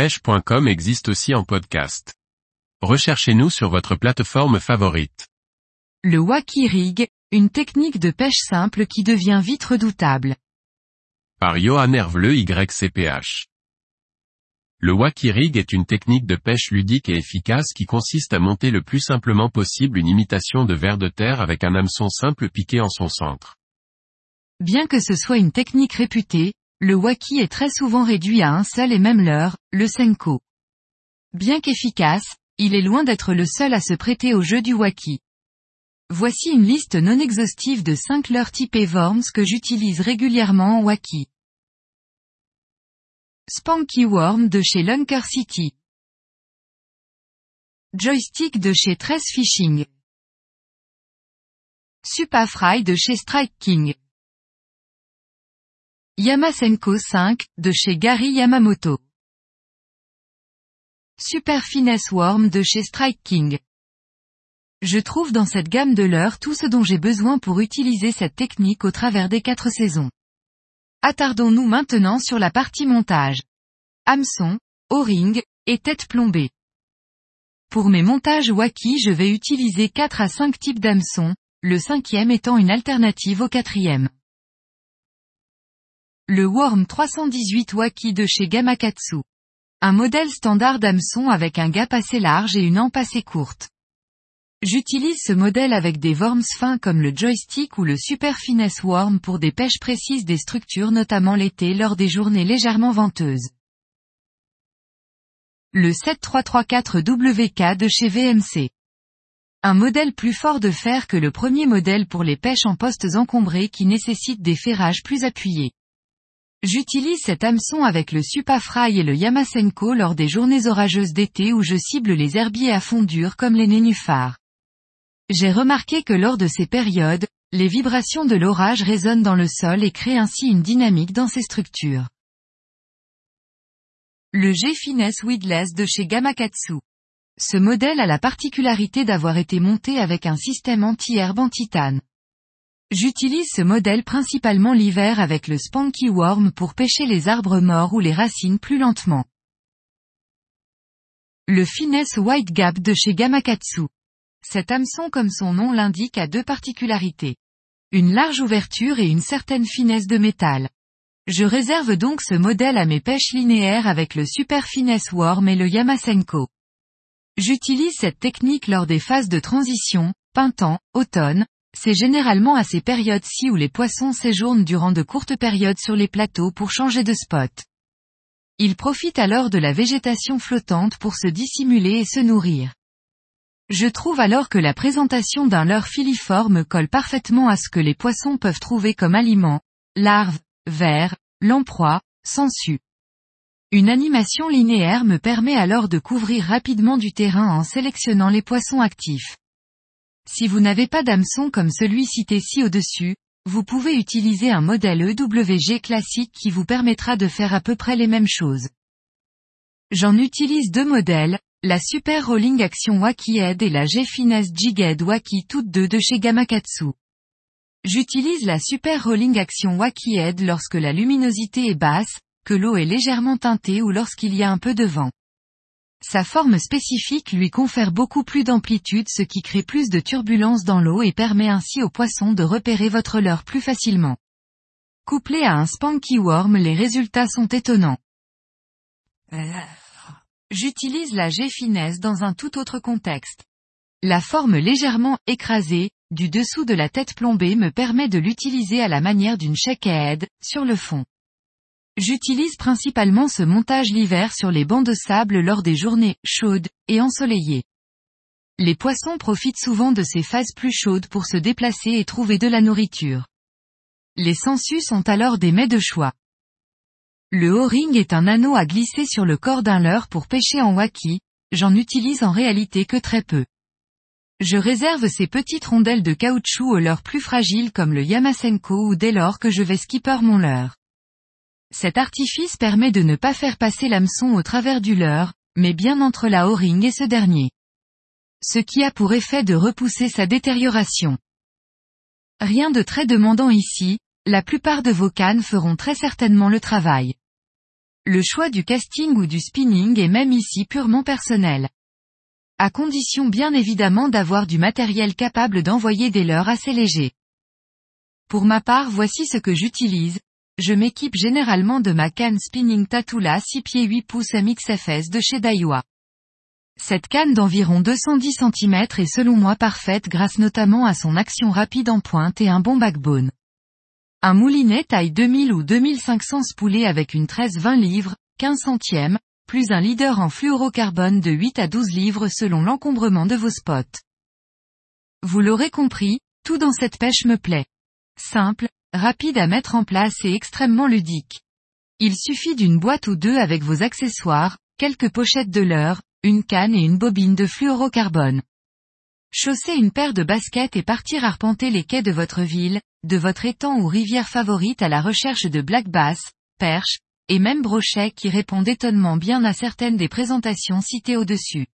pêche.com existe aussi en podcast. Recherchez-nous sur votre plateforme favorite. Le wacky rig, une technique de pêche simple qui devient vite redoutable. Par Johan Hervleux YCPH. Le wacky rig est une technique de pêche ludique et efficace qui consiste à monter le plus simplement possible une imitation de ver de terre avec un hameçon simple piqué en son centre. Bien que ce soit une technique réputée, le waki est très souvent réduit à un seul et même leurre, le senko. Bien qu'efficace, il est loin d'être le seul à se prêter au jeu du waki. Voici une liste non exhaustive de 5 leurres typés Worms que j'utilise régulièrement en waki. Spanky Worm de chez Lunker City. Joystick de chez Tress Fishing. Supafry de chez Strike King. Yamasenko 5, de chez Gary Yamamoto. Super Finesse Worm de chez Strike King. Je trouve dans cette gamme de leurres tout ce dont j'ai besoin pour utiliser cette technique au travers des quatre saisons. Attardons-nous maintenant sur la partie montage. Hameçon, O-ring, et tête plombée. Pour mes montages wacky je vais utiliser 4 à 5 types d'hameçons, le cinquième étant une alternative au quatrième. Le Worm 318 Waki de chez Gamakatsu. Un modèle standard d'hameçon avec un gap assez large et une ampe assez courte. J'utilise ce modèle avec des worms fins comme le joystick ou le Super Finesse Worm pour des pêches précises des structures notamment l'été lors des journées légèrement venteuses. Le 7334WK de chez VMC. Un modèle plus fort de fer que le premier modèle pour les pêches en postes encombrés qui nécessitent des ferrages plus appuyés. J'utilise cet hameçon avec le Supafry et le Yamasenko lors des journées orageuses d'été où je cible les herbiers à fondure comme les nénuphars. J'ai remarqué que lors de ces périodes, les vibrations de l'orage résonnent dans le sol et créent ainsi une dynamique dans ces structures. Le G-Finesse Weedless de chez Gamakatsu. Ce modèle a la particularité d'avoir été monté avec un système anti-herbe en titane. J'utilise ce modèle principalement l'hiver avec le Spanky Worm pour pêcher les arbres morts ou les racines plus lentement. Le Finesse White Gap de chez Gamakatsu. Cet hameçon comme son nom l'indique a deux particularités. Une large ouverture et une certaine finesse de métal. Je réserve donc ce modèle à mes pêches linéaires avec le Super Finesse Worm et le Yamasenko. J'utilise cette technique lors des phases de transition, printemps, automne, c'est généralement à ces périodes-ci où les poissons séjournent durant de courtes périodes sur les plateaux pour changer de spot. Ils profitent alors de la végétation flottante pour se dissimuler et se nourrir. Je trouve alors que la présentation d'un leurre filiforme colle parfaitement à ce que les poissons peuvent trouver comme aliments, larves, vers, lamproie, sangsues. Une animation linéaire me permet alors de couvrir rapidement du terrain en sélectionnant les poissons actifs. Si vous n'avez pas d'hameçon comme celui cité ci au-dessus, vous pouvez utiliser un modèle EWG classique qui vous permettra de faire à peu près les mêmes choses. J'en utilise deux modèles, la Super Rolling Action Waki Head et la G-Finesse Jig Waki toutes deux de chez Gamakatsu. J'utilise la Super Rolling Action Waki Head lorsque la luminosité est basse, que l'eau est légèrement teintée ou lorsqu'il y a un peu de vent. Sa forme spécifique lui confère beaucoup plus d'amplitude ce qui crée plus de turbulence dans l'eau et permet ainsi aux poissons de repérer votre leurre plus facilement. Couplé à un Spanky Worm les résultats sont étonnants. J'utilise la G-Finesse dans un tout autre contexte. La forme légèrement écrasée, du dessous de la tête plombée me permet de l'utiliser à la manière d'une head, sur le fond. J'utilise principalement ce montage l'hiver sur les bancs de sable lors des journées chaudes et ensoleillées. Les poissons profitent souvent de ces phases plus chaudes pour se déplacer et trouver de la nourriture. Les sangsues sont alors des mets de choix. Le O-ring est un anneau à glisser sur le corps d'un leurre pour pêcher en waki, j'en utilise en réalité que très peu. Je réserve ces petites rondelles de caoutchouc aux leurres plus fragiles comme le Yamasenko ou dès lors que je vais skipper mon leurre. Cet artifice permet de ne pas faire passer l'hameçon au travers du leurre, mais bien entre la o-ring et ce dernier. Ce qui a pour effet de repousser sa détérioration. Rien de très demandant ici, la plupart de vos cannes feront très certainement le travail. Le choix du casting ou du spinning est même ici purement personnel. À condition bien évidemment d'avoir du matériel capable d'envoyer des leurres assez légers. Pour ma part voici ce que j'utilise, je m'équipe généralement de ma canne spinning Tatula 6 pieds 8 pouces MXFS de chez Daiwa. Cette canne d'environ 210 cm est selon moi parfaite grâce notamment à son action rapide en pointe et un bon backbone. Un moulinet taille 2000 ou 2500 spoulé avec une tresse 20 livres, 15 centièmes, plus un leader en fluorocarbone de 8 à 12 livres selon l'encombrement de vos spots. Vous l'aurez compris, tout dans cette pêche me plaît. Simple, rapide à mettre en place et extrêmement ludique. Il suffit d'une boîte ou deux avec vos accessoires, quelques pochettes de leurre, une canne et une bobine de fluorocarbone. Chausser une paire de baskets et partir arpenter les quais de votre ville, de votre étang ou rivière favorite à la recherche de black bass, perches, et même brochets qui répondent étonnement bien à certaines des présentations citées au-dessus.